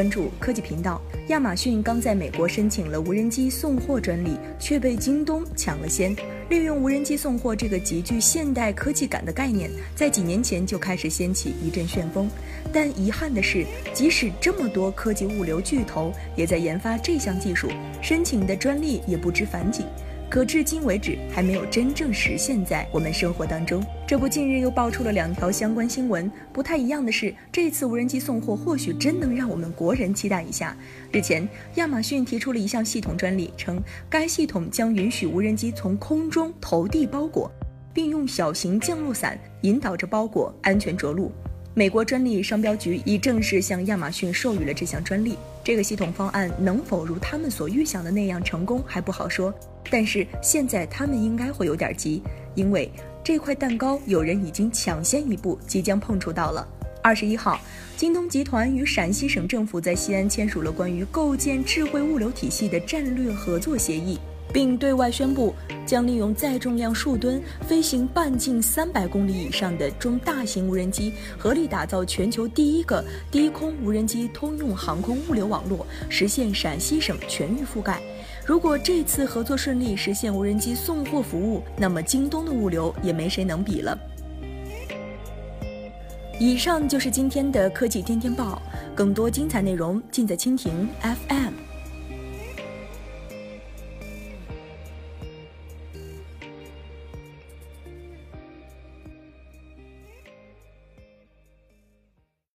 关注科技频道。亚马逊刚在美国申请了无人机送货专利，却被京东抢了先。利用无人机送货这个极具现代科技感的概念，在几年前就开始掀起一阵旋风。但遗憾的是，即使这么多科技物流巨头也在研发这项技术，申请的专利也不知凡几，可至今为止还没有真正实现在我们生活当中。这不，近日又爆出了两条相关新闻。不太一样的是，这次无人机送货或许真能让我们国人期待一下。日前，亚马逊提出了一项系统专利，称该系统将允许无人机从空中投递包裹，并用小型降落伞引导着包裹安全着陆。美国专利商标局已正式向亚马逊授予了这项专利。这个系统方案能否如他们所预想的那样成功还不好说，但是现在他们应该会有点急，因为这块蛋糕有人已经抢先一步，即将碰触到了。二十一号，京东集团与陕西省政府在西安签署了关于构建智慧物流体系的战略合作协议。并对外宣布，将利用载重量数吨、飞行半径三百公里以上的中大型无人机，合力打造全球第一个低空无人机通用航空物流网络，实现陕西省全域覆盖。如果这次合作顺利，实现无人机送货服务，那么京东的物流也没谁能比了。以上就是今天的科技天天报，更多精彩内容尽在蜻蜓 FM。